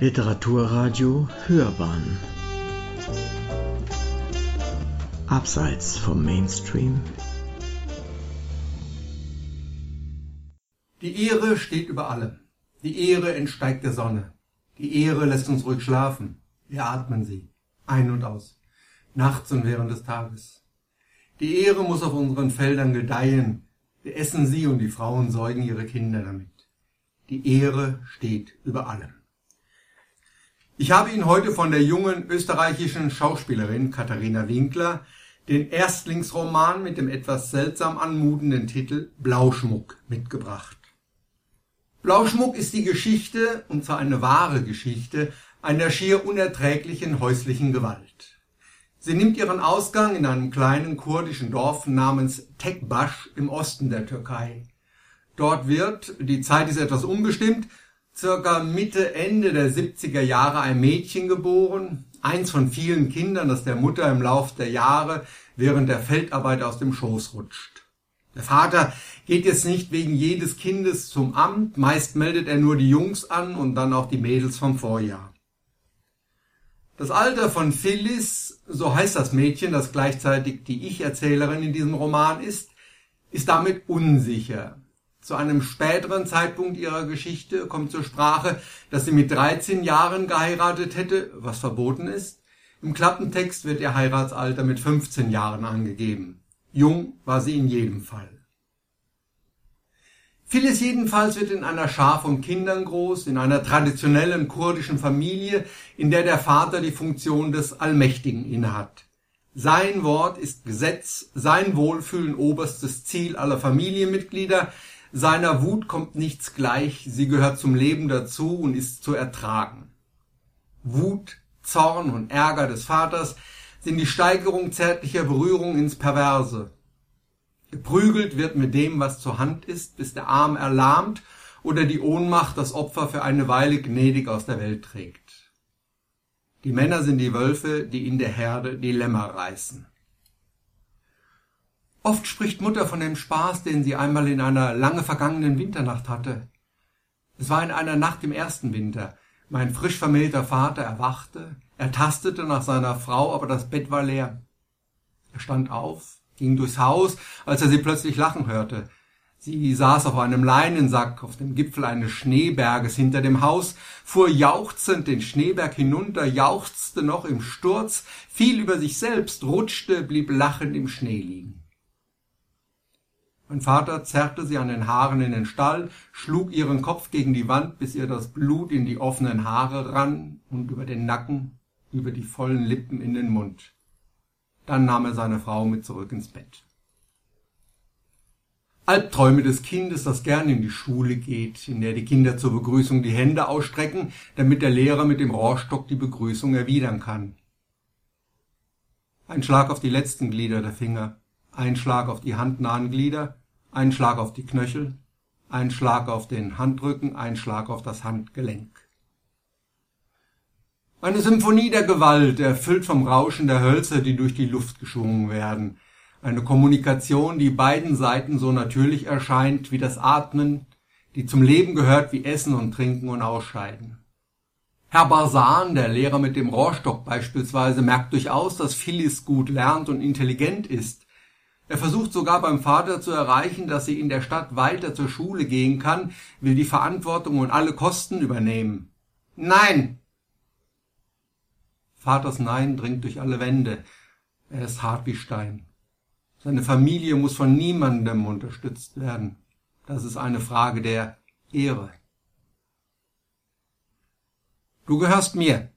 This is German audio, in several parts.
Literaturradio Hörbahn Abseits vom Mainstream Die Ehre steht über allem. Die Ehre entsteigt der Sonne. Die Ehre lässt uns ruhig schlafen. Wir atmen sie. Ein und aus. Nachts und während des Tages. Die Ehre muss auf unseren Feldern gedeihen. Wir essen sie und die Frauen säugen ihre Kinder damit. Die Ehre steht über allem. Ich habe Ihnen heute von der jungen österreichischen Schauspielerin Katharina Winkler den Erstlingsroman mit dem etwas seltsam anmutenden Titel Blauschmuck mitgebracht. Blauschmuck ist die Geschichte, und zwar eine wahre Geschichte, einer schier unerträglichen häuslichen Gewalt. Sie nimmt ihren Ausgang in einem kleinen kurdischen Dorf namens Tekbasch im Osten der Türkei. Dort wird, die Zeit ist etwas unbestimmt, circa Mitte, Ende der 70er Jahre ein Mädchen geboren, eins von vielen Kindern, das der Mutter im Lauf der Jahre während der Feldarbeit aus dem Schoß rutscht. Der Vater geht jetzt nicht wegen jedes Kindes zum Amt, meist meldet er nur die Jungs an und dann auch die Mädels vom Vorjahr. Das Alter von Phyllis, so heißt das Mädchen, das gleichzeitig die Ich-Erzählerin in diesem Roman ist, ist damit unsicher. Zu einem späteren Zeitpunkt ihrer Geschichte kommt zur Sprache, dass sie mit 13 Jahren geheiratet hätte, was verboten ist. Im Klappentext wird ihr Heiratsalter mit 15 Jahren angegeben. Jung war sie in jedem Fall. Phyllis jedenfalls wird in einer Schar von Kindern groß, in einer traditionellen kurdischen Familie, in der der Vater die Funktion des Allmächtigen innehat. Sein Wort ist Gesetz, sein Wohlfühlen oberstes Ziel aller Familienmitglieder, seiner Wut kommt nichts gleich, sie gehört zum Leben dazu und ist zu ertragen. Wut, Zorn und Ärger des Vaters sind die Steigerung zärtlicher Berührung ins Perverse. Geprügelt wird mit dem, was zur Hand ist, bis der Arm erlahmt oder die Ohnmacht das Opfer für eine Weile gnädig aus der Welt trägt. Die Männer sind die Wölfe, die in der Herde die Lämmer reißen. Oft spricht Mutter von dem Spaß, den sie einmal in einer lange vergangenen Winternacht hatte. Es war in einer Nacht im ersten Winter. Mein frisch vermählter Vater erwachte, er tastete nach seiner Frau, aber das Bett war leer. Er stand auf, ging durchs Haus, als er sie plötzlich lachen hörte. Sie saß auf einem Leinensack auf dem Gipfel eines Schneeberges hinter dem Haus, fuhr jauchzend den Schneeberg hinunter, jauchzte noch im Sturz, fiel über sich selbst, rutschte, blieb lachend im Schnee liegen. Mein Vater zerrte sie an den Haaren in den Stall, schlug ihren Kopf gegen die Wand, bis ihr das Blut in die offenen Haare rann und über den Nacken, über die vollen Lippen in den Mund. Dann nahm er seine Frau mit zurück ins Bett. Albträume des Kindes, das gern in die Schule geht, in der die Kinder zur Begrüßung die Hände ausstrecken, damit der Lehrer mit dem Rohrstock die Begrüßung erwidern kann. Ein Schlag auf die letzten Glieder der Finger, ein Schlag auf die handnahen Glieder, ein Schlag auf die Knöchel, ein Schlag auf den Handrücken, ein Schlag auf das Handgelenk. Eine Symphonie der Gewalt, erfüllt vom Rauschen der Hölzer, die durch die Luft geschwungen werden. Eine Kommunikation, die beiden Seiten so natürlich erscheint wie das Atmen, die zum Leben gehört wie Essen und Trinken und Ausscheiden. Herr Barsan, der Lehrer mit dem Rohrstock beispielsweise, merkt durchaus, dass Phyllis gut lernt und intelligent ist. Er versucht sogar beim Vater zu erreichen, dass sie in der Stadt weiter zur Schule gehen kann, will die Verantwortung und alle Kosten übernehmen. Nein! Vaters Nein dringt durch alle Wände. Er ist hart wie Stein. Seine Familie muss von niemandem unterstützt werden. Das ist eine Frage der Ehre. Du gehörst mir.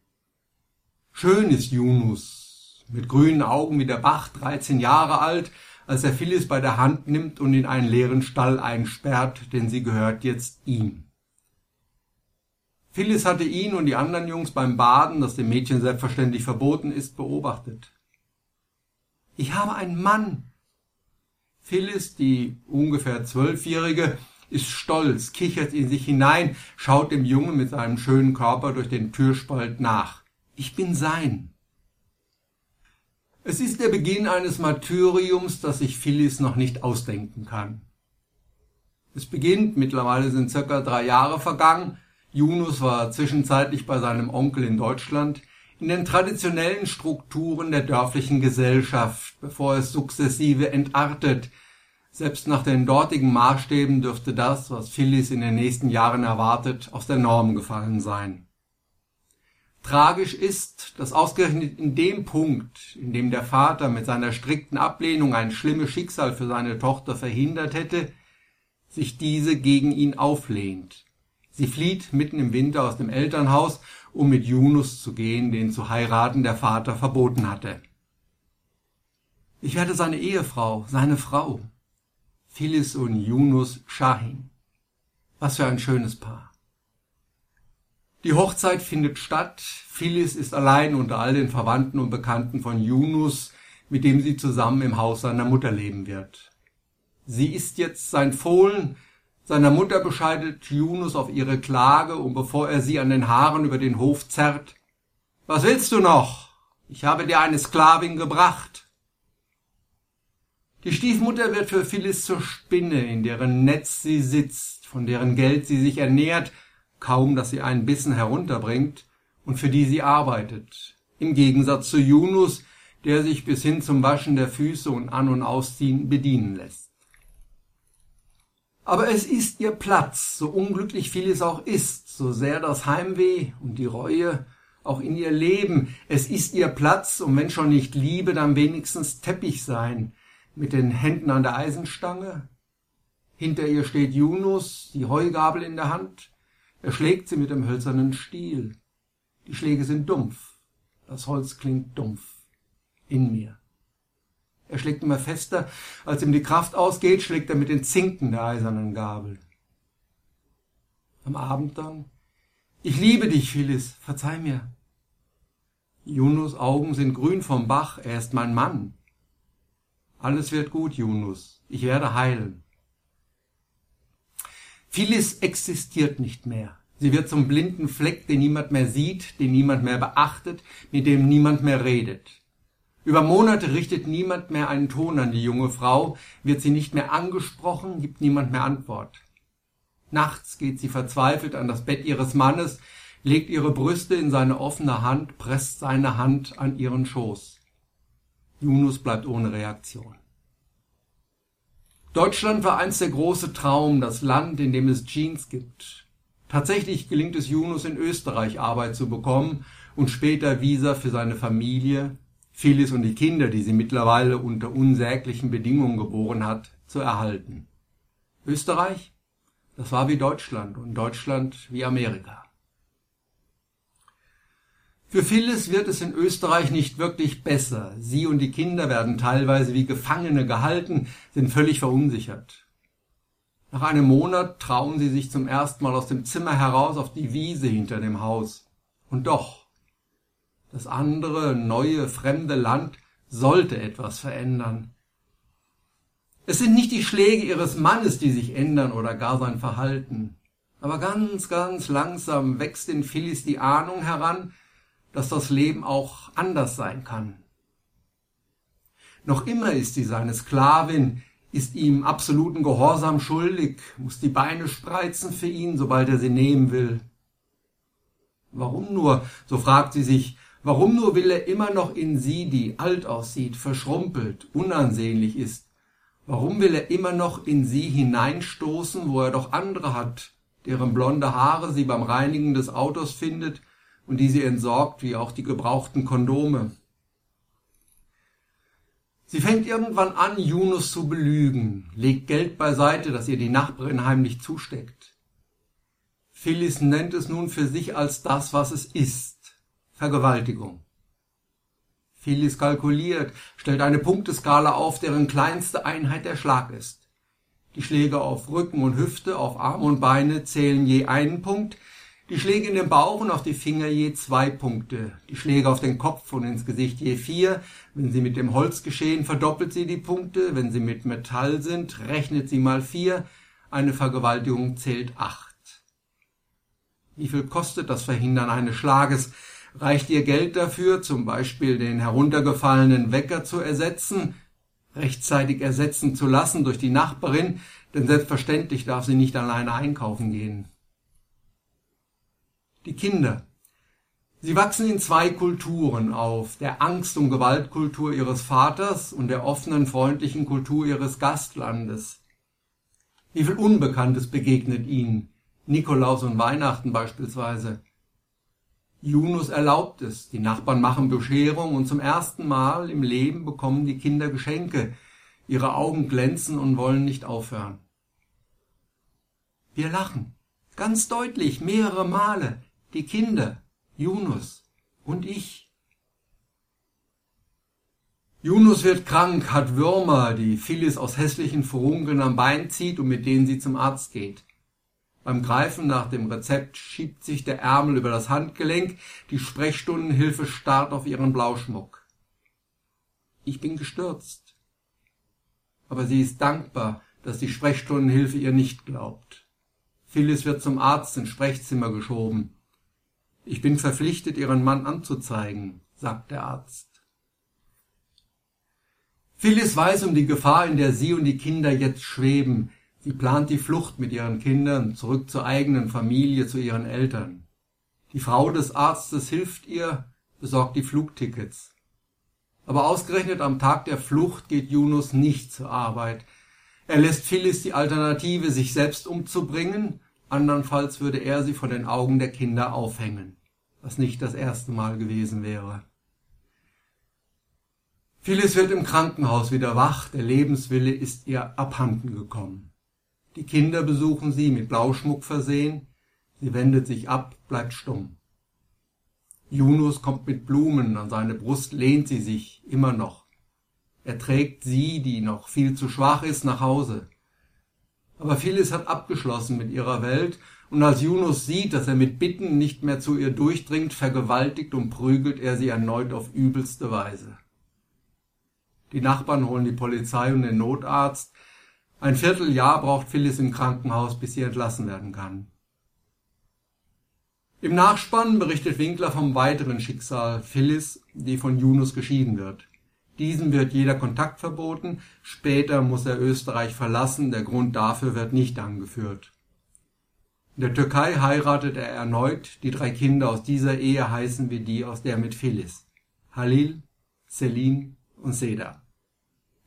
Schön ist Yunus, mit grünen Augen wie der Bach, 13 Jahre alt, als er Phyllis bei der Hand nimmt und in einen leeren Stall einsperrt, denn sie gehört jetzt ihm. Phyllis hatte ihn und die anderen Jungs beim Baden, das dem Mädchen selbstverständlich verboten ist, beobachtet. Ich habe einen Mann. Phyllis, die ungefähr zwölfjährige, ist stolz, kichert in sich hinein, schaut dem Jungen mit seinem schönen Körper durch den Türspalt nach. Ich bin sein. Es ist der Beginn eines Martyriums, das sich Phyllis noch nicht ausdenken kann. Es beginnt, mittlerweile sind circa drei Jahre vergangen, Yunus war zwischenzeitlich bei seinem Onkel in Deutschland in den traditionellen Strukturen der dörflichen Gesellschaft, bevor es sukzessive entartet. Selbst nach den dortigen Maßstäben dürfte das, was Phyllis in den nächsten Jahren erwartet, aus der Norm gefallen sein. Tragisch ist, dass ausgerechnet in dem Punkt, in dem der Vater mit seiner strikten Ablehnung ein schlimmes Schicksal für seine Tochter verhindert hätte, sich diese gegen ihn auflehnt. Sie flieht mitten im Winter aus dem Elternhaus, um mit Yunus zu gehen, den zu heiraten der Vater verboten hatte. Ich werde seine Ehefrau, seine Frau. Phyllis und Yunus Shahin. Was für ein schönes Paar. Die Hochzeit findet statt. Phyllis ist allein unter all den Verwandten und Bekannten von Yunus, mit dem sie zusammen im Haus seiner Mutter leben wird. Sie ist jetzt sein Fohlen. Seiner Mutter bescheidet Yunus auf ihre Klage und bevor er sie an den Haaren über den Hof zerrt, was willst du noch? Ich habe dir eine Sklavin gebracht. Die Stiefmutter wird für Phyllis zur Spinne, in deren Netz sie sitzt, von deren Geld sie sich ernährt, kaum dass sie einen Bissen herunterbringt und für die sie arbeitet. Im Gegensatz zu Yunus, der sich bis hin zum Waschen der Füße und An- und Ausziehen bedienen lässt. Aber es ist ihr Platz, so unglücklich viel es auch ist, so sehr das Heimweh und die Reue auch in ihr Leben. Es ist ihr Platz, und wenn schon nicht Liebe, dann wenigstens Teppich sein, mit den Händen an der Eisenstange. Hinter ihr steht Yunus, die Heugabel in der Hand, er schlägt sie mit dem hölzernen Stiel. Die Schläge sind dumpf. Das Holz klingt dumpf. In mir. Er schlägt immer fester. Als ihm die Kraft ausgeht, schlägt er mit den Zinken der eisernen Gabel. Am Abend dann. Ich liebe dich, Phyllis. Verzeih mir. Junus Augen sind grün vom Bach. Er ist mein Mann. Alles wird gut, Junus. Ich werde heilen. Vieles existiert nicht mehr. Sie wird zum blinden Fleck, den niemand mehr sieht, den niemand mehr beachtet, mit dem niemand mehr redet. Über Monate richtet niemand mehr einen Ton an die junge Frau, wird sie nicht mehr angesprochen, gibt niemand mehr Antwort. Nachts geht sie verzweifelt an das Bett ihres Mannes, legt ihre Brüste in seine offene Hand, presst seine Hand an ihren Schoß. Yunus bleibt ohne Reaktion. Deutschland war einst der große Traum, das Land, in dem es Jeans gibt. Tatsächlich gelingt es Yunus in Österreich Arbeit zu bekommen und später Visa für seine Familie, Phyllis und die Kinder, die sie mittlerweile unter unsäglichen Bedingungen geboren hat, zu erhalten. Österreich? Das war wie Deutschland und Deutschland wie Amerika. Für Phyllis wird es in Österreich nicht wirklich besser. Sie und die Kinder werden teilweise wie Gefangene gehalten, sind völlig verunsichert. Nach einem Monat trauen sie sich zum ersten Mal aus dem Zimmer heraus auf die Wiese hinter dem Haus. Und doch, das andere, neue, fremde Land sollte etwas verändern. Es sind nicht die Schläge ihres Mannes, die sich ändern oder gar sein Verhalten. Aber ganz, ganz langsam wächst in Phyllis die Ahnung heran, dass das Leben auch anders sein kann. Noch immer ist sie seine Sklavin, ist ihm absoluten Gehorsam schuldig, muss die Beine spreizen für ihn, sobald er sie nehmen will. Warum nur, so fragt sie sich, warum nur will er immer noch in sie, die alt aussieht, verschrumpelt, unansehnlich ist? Warum will er immer noch in sie hineinstoßen, wo er doch andere hat, deren blonde Haare sie beim Reinigen des Autos findet und die sie entsorgt, wie auch die gebrauchten Kondome. Sie fängt irgendwann an, Yunus zu belügen, legt Geld beiseite, das ihr die Nachbarin heimlich zusteckt. Phyllis nennt es nun für sich als das, was es ist. Vergewaltigung. Phyllis kalkuliert, stellt eine Punkteskala auf, deren kleinste Einheit der Schlag ist. Die Schläge auf Rücken und Hüfte, auf Arme und Beine zählen je einen Punkt, die Schläge in den Bauch und auf die Finger je zwei Punkte. Die Schläge auf den Kopf und ins Gesicht je vier. Wenn sie mit dem Holz geschehen, verdoppelt sie die Punkte. Wenn sie mit Metall sind, rechnet sie mal vier. Eine Vergewaltigung zählt acht. Wie viel kostet das Verhindern eines Schlages? Reicht ihr Geld dafür, zum Beispiel den heruntergefallenen Wecker zu ersetzen, rechtzeitig ersetzen zu lassen durch die Nachbarin, denn selbstverständlich darf sie nicht alleine einkaufen gehen. Die Kinder. Sie wachsen in zwei Kulturen auf, der Angst- und Gewaltkultur ihres Vaters und der offenen, freundlichen Kultur ihres Gastlandes. Wie viel Unbekanntes begegnet ihnen, Nikolaus und Weihnachten beispielsweise. Junus erlaubt es, die Nachbarn machen Bescherung und zum ersten Mal im Leben bekommen die Kinder Geschenke, ihre Augen glänzen und wollen nicht aufhören. Wir lachen, ganz deutlich, mehrere Male, die Kinder, Junus und ich. Junus wird krank, hat Würmer, die Phyllis aus hässlichen Furunkeln am Bein zieht und mit denen sie zum Arzt geht. Beim Greifen nach dem Rezept schiebt sich der Ärmel über das Handgelenk, die Sprechstundenhilfe starrt auf ihren Blauschmuck. Ich bin gestürzt. Aber sie ist dankbar, dass die Sprechstundenhilfe ihr nicht glaubt. Phyllis wird zum Arzt ins Sprechzimmer geschoben. Ich bin verpflichtet, Ihren Mann anzuzeigen, sagt der Arzt. Phyllis weiß um die Gefahr, in der sie und die Kinder jetzt schweben. Sie plant die Flucht mit ihren Kindern zurück zur eigenen Familie, zu ihren Eltern. Die Frau des Arztes hilft ihr, besorgt die Flugtickets. Aber ausgerechnet am Tag der Flucht geht Yunus nicht zur Arbeit. Er lässt Phyllis die Alternative, sich selbst umzubringen, andernfalls würde er sie vor den Augen der Kinder aufhängen, was nicht das erste Mal gewesen wäre. Phyllis wird im Krankenhaus wieder wach, der Lebenswille ist ihr abhanden gekommen. Die Kinder besuchen sie, mit Blauschmuck versehen, sie wendet sich ab, bleibt stumm. Junus kommt mit Blumen, an seine Brust lehnt sie sich, immer noch. Er trägt sie, die noch viel zu schwach ist, nach Hause. Aber Phyllis hat abgeschlossen mit ihrer Welt, und als Junus sieht, dass er mit Bitten nicht mehr zu ihr durchdringt, vergewaltigt und prügelt er sie erneut auf übelste Weise. Die Nachbarn holen die Polizei und den Notarzt. Ein Vierteljahr braucht Phyllis im Krankenhaus, bis sie entlassen werden kann. Im Nachspann berichtet Winkler vom weiteren Schicksal Phyllis, die von Junus geschieden wird. Diesem wird jeder Kontakt verboten, später muss er Österreich verlassen, der Grund dafür wird nicht angeführt. In der Türkei heiratet er erneut, die drei Kinder aus dieser Ehe heißen wie die aus der mit Phyllis. Halil, Selin und Seda.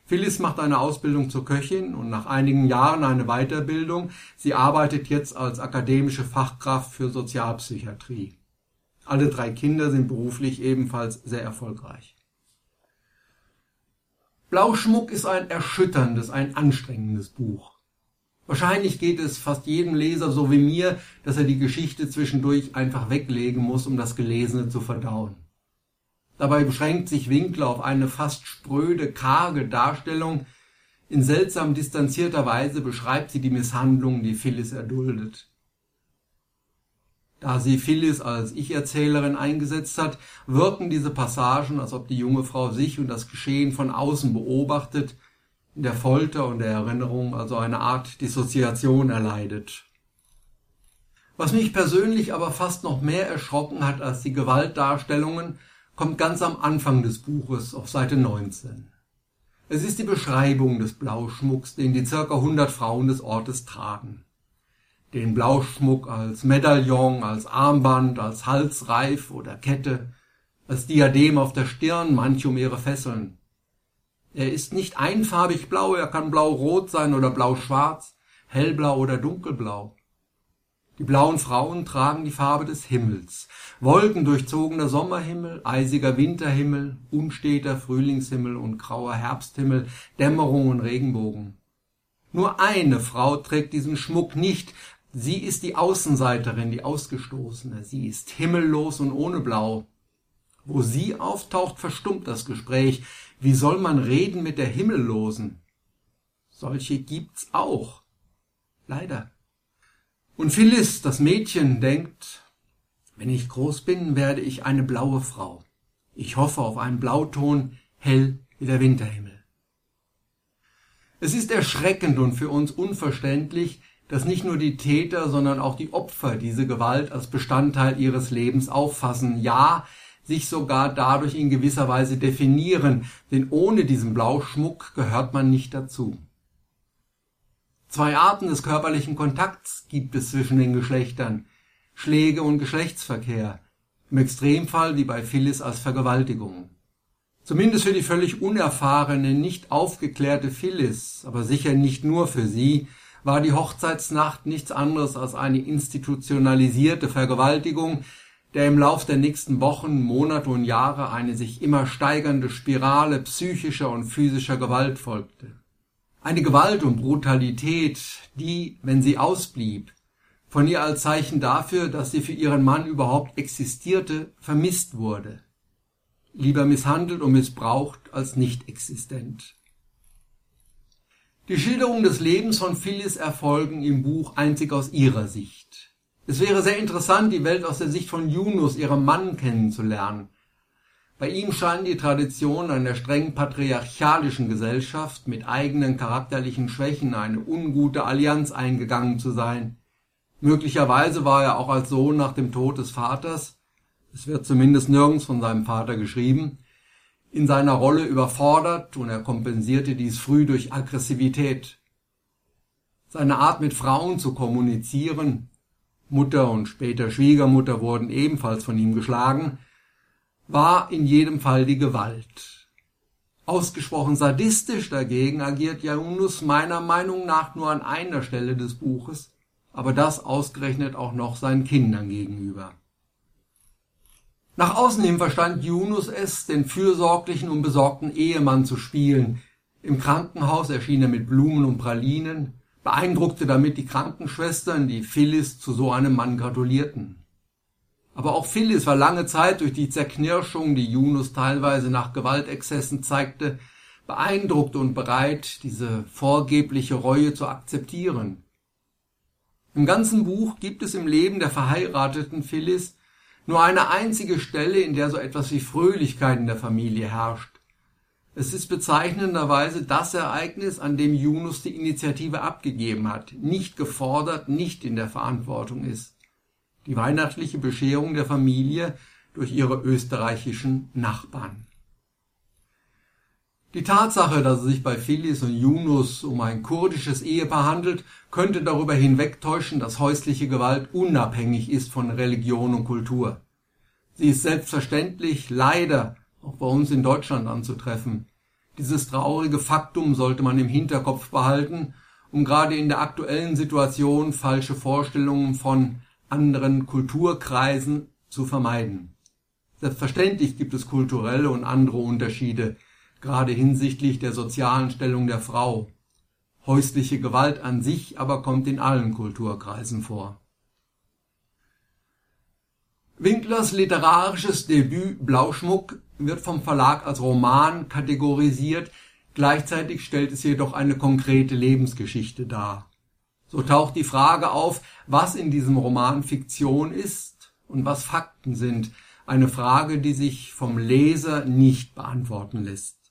Phyllis macht eine Ausbildung zur Köchin und nach einigen Jahren eine Weiterbildung. Sie arbeitet jetzt als akademische Fachkraft für Sozialpsychiatrie. Alle drei Kinder sind beruflich ebenfalls sehr erfolgreich. Blauschmuck ist ein erschütterndes, ein anstrengendes Buch. Wahrscheinlich geht es fast jedem Leser so wie mir, dass er die Geschichte zwischendurch einfach weglegen muss, um das Gelesene zu verdauen. Dabei beschränkt sich Winkler auf eine fast spröde, karge Darstellung. In seltsam distanzierter Weise beschreibt sie die Misshandlung, die Phyllis erduldet. Da sie Phyllis als Ich-Erzählerin eingesetzt hat, wirken diese Passagen, als ob die junge Frau sich und das Geschehen von außen beobachtet, in der Folter und der Erinnerung also eine Art Dissoziation erleidet. Was mich persönlich aber fast noch mehr erschrocken hat als die Gewaltdarstellungen, kommt ganz am Anfang des Buches auf Seite 19. Es ist die Beschreibung des Blauschmucks, den die circa 100 Frauen des Ortes tragen. Den Blauschmuck als Medaillon, als Armband, als Halsreif oder Kette, als Diadem auf der Stirn, manche um ihre Fesseln. Er ist nicht einfarbig blau, er kann blau-rot sein oder blau-schwarz, hellblau oder dunkelblau. Die blauen Frauen tragen die Farbe des Himmels. Wolkendurchzogener Sommerhimmel, eisiger Winterhimmel, unsteter Frühlingshimmel und grauer Herbsthimmel, Dämmerung und Regenbogen. Nur eine Frau trägt diesen Schmuck nicht. Sie ist die Außenseiterin, die Ausgestoßene. Sie ist himmellos und ohne Blau. Wo sie auftaucht, verstummt das Gespräch. Wie soll man reden mit der Himmellosen? Solche gibt's auch. Leider. Und Phyllis, das Mädchen, denkt, wenn ich groß bin, werde ich eine blaue Frau. Ich hoffe auf einen Blauton, hell wie der Winterhimmel. Es ist erschreckend und für uns unverständlich, dass nicht nur die Täter, sondern auch die Opfer diese Gewalt als Bestandteil ihres Lebens auffassen, ja, sich sogar dadurch in gewisser Weise definieren, denn ohne diesen Blauschmuck gehört man nicht dazu. Zwei Arten des körperlichen Kontakts gibt es zwischen den Geschlechtern. Schläge und Geschlechtsverkehr, im Extremfall wie bei Phyllis als Vergewaltigung. Zumindest für die völlig unerfahrene, nicht aufgeklärte Phyllis, aber sicher nicht nur für sie, war die Hochzeitsnacht nichts anderes als eine institutionalisierte Vergewaltigung, der im Lauf der nächsten Wochen, Monate und Jahre eine sich immer steigernde Spirale psychischer und physischer Gewalt folgte. Eine Gewalt und Brutalität, die, wenn sie ausblieb, von ihr als Zeichen dafür, dass sie für ihren Mann überhaupt existierte, vermisst wurde. Lieber misshandelt und missbraucht als nicht existent. Die Schilderung des Lebens von Phyllis erfolgen im Buch einzig aus ihrer Sicht. Es wäre sehr interessant, die Welt aus der Sicht von Yunus, ihrem Mann, kennenzulernen. Bei ihm scheinen die Traditionen einer streng patriarchalischen Gesellschaft mit eigenen charakterlichen Schwächen eine ungute Allianz eingegangen zu sein. Möglicherweise war er auch als Sohn nach dem Tod des Vaters, es wird zumindest nirgends von seinem Vater geschrieben, in seiner Rolle überfordert und er kompensierte dies früh durch Aggressivität. Seine Art mit Frauen zu kommunizieren, Mutter und später Schwiegermutter wurden ebenfalls von ihm geschlagen, war in jedem Fall die Gewalt. Ausgesprochen sadistisch dagegen agiert Janus meiner Meinung nach nur an einer Stelle des Buches, aber das ausgerechnet auch noch seinen Kindern gegenüber. Nach außen hin verstand Yunus es, den fürsorglichen und besorgten Ehemann zu spielen. Im Krankenhaus erschien er mit Blumen und Pralinen, beeindruckte damit die Krankenschwestern, die Phyllis zu so einem Mann gratulierten. Aber auch Phyllis war lange Zeit durch die Zerknirschung, die Yunus teilweise nach Gewaltexzessen zeigte, beeindruckt und bereit, diese vorgebliche Reue zu akzeptieren. Im ganzen Buch gibt es im Leben der verheirateten Phyllis nur eine einzige Stelle, in der so etwas wie Fröhlichkeit in der Familie herrscht. Es ist bezeichnenderweise das Ereignis, an dem Yunus die Initiative abgegeben hat, nicht gefordert, nicht in der Verantwortung ist. Die weihnachtliche Bescherung der Familie durch ihre österreichischen Nachbarn. Die Tatsache, dass es sich bei Phyllis und Yunus um ein kurdisches Ehepaar handelt, könnte darüber hinwegtäuschen, dass häusliche Gewalt unabhängig ist von Religion und Kultur. Sie ist selbstverständlich leider auch bei uns in Deutschland anzutreffen. Dieses traurige Faktum sollte man im Hinterkopf behalten, um gerade in der aktuellen Situation falsche Vorstellungen von anderen Kulturkreisen zu vermeiden. Selbstverständlich gibt es kulturelle und andere Unterschiede, gerade hinsichtlich der sozialen Stellung der Frau. Häusliche Gewalt an sich aber kommt in allen Kulturkreisen vor. Winklers literarisches Debüt Blauschmuck wird vom Verlag als Roman kategorisiert, gleichzeitig stellt es jedoch eine konkrete Lebensgeschichte dar. So taucht die Frage auf, was in diesem Roman Fiktion ist und was Fakten sind, eine Frage, die sich vom Leser nicht beantworten lässt.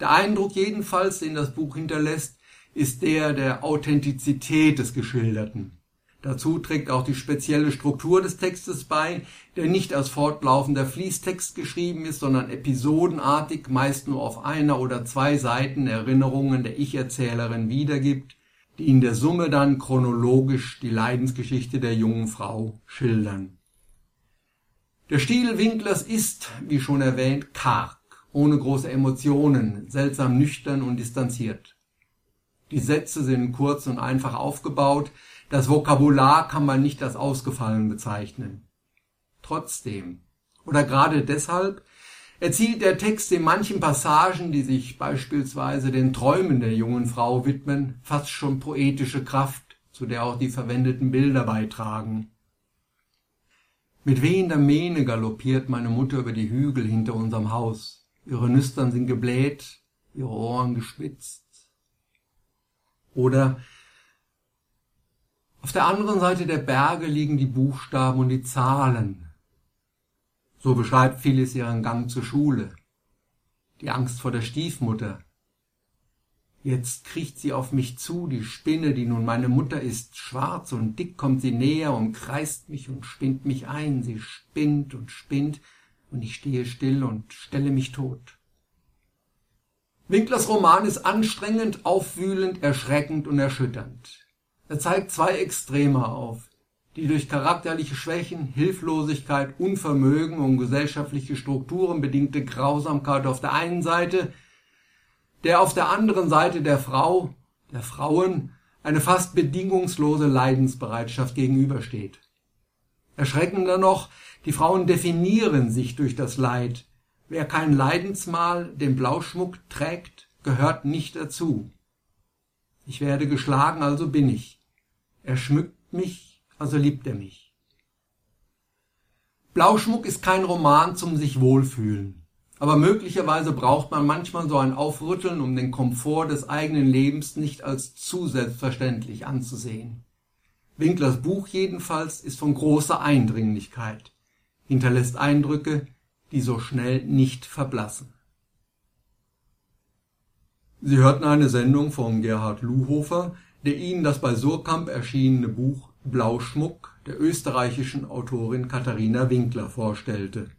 Der Eindruck jedenfalls, den das Buch hinterlässt, ist der der Authentizität des Geschilderten. Dazu trägt auch die spezielle Struktur des Textes bei, der nicht als fortlaufender Fließtext geschrieben ist, sondern episodenartig, meist nur auf einer oder zwei Seiten Erinnerungen der Ich-Erzählerin wiedergibt, die in der Summe dann chronologisch die Leidensgeschichte der jungen Frau schildern. Der Stil Winklers ist, wie schon erwähnt, karg ohne große Emotionen, seltsam nüchtern und distanziert. Die Sätze sind kurz und einfach aufgebaut, das Vokabular kann man nicht als ausgefallen bezeichnen. Trotzdem, oder gerade deshalb, erzielt der Text in manchen Passagen, die sich beispielsweise den Träumen der jungen Frau widmen, fast schon poetische Kraft, zu der auch die verwendeten Bilder beitragen. Mit wehender Mähne galoppiert meine Mutter über die Hügel hinter unserem Haus ihre Nüstern sind gebläht, ihre Ohren gespitzt. Oder auf der anderen Seite der Berge liegen die Buchstaben und die Zahlen. So beschreibt Phyllis ihren Gang zur Schule, die Angst vor der Stiefmutter. Jetzt kriecht sie auf mich zu, die Spinne, die nun meine Mutter ist, schwarz und dick kommt sie näher, umkreist mich und spinnt mich ein, sie spinnt und spinnt, und ich stehe still und stelle mich tot. Winklers Roman ist anstrengend, aufwühlend, erschreckend und erschütternd. Er zeigt zwei Extreme auf. die durch charakterliche Schwächen, Hilflosigkeit, Unvermögen und gesellschaftliche Strukturen bedingte Grausamkeit auf der einen Seite, der auf der anderen Seite der Frau, der Frauen, eine fast bedingungslose Leidensbereitschaft gegenübersteht. Erschreckender noch, die Frauen definieren sich durch das Leid. Wer kein Leidensmal, den Blauschmuck trägt, gehört nicht dazu. Ich werde geschlagen, also bin ich. Er schmückt mich, also liebt er mich. Blauschmuck ist kein Roman zum sich wohlfühlen. Aber möglicherweise braucht man manchmal so ein Aufrütteln, um den Komfort des eigenen Lebens nicht als zu selbstverständlich anzusehen. Winklers Buch jedenfalls ist von großer Eindringlichkeit, hinterlässt Eindrücke, die so schnell nicht verblassen. Sie hörten eine Sendung von Gerhard Luhofer, der Ihnen das bei Surkamp erschienene Buch Blauschmuck der österreichischen Autorin Katharina Winkler vorstellte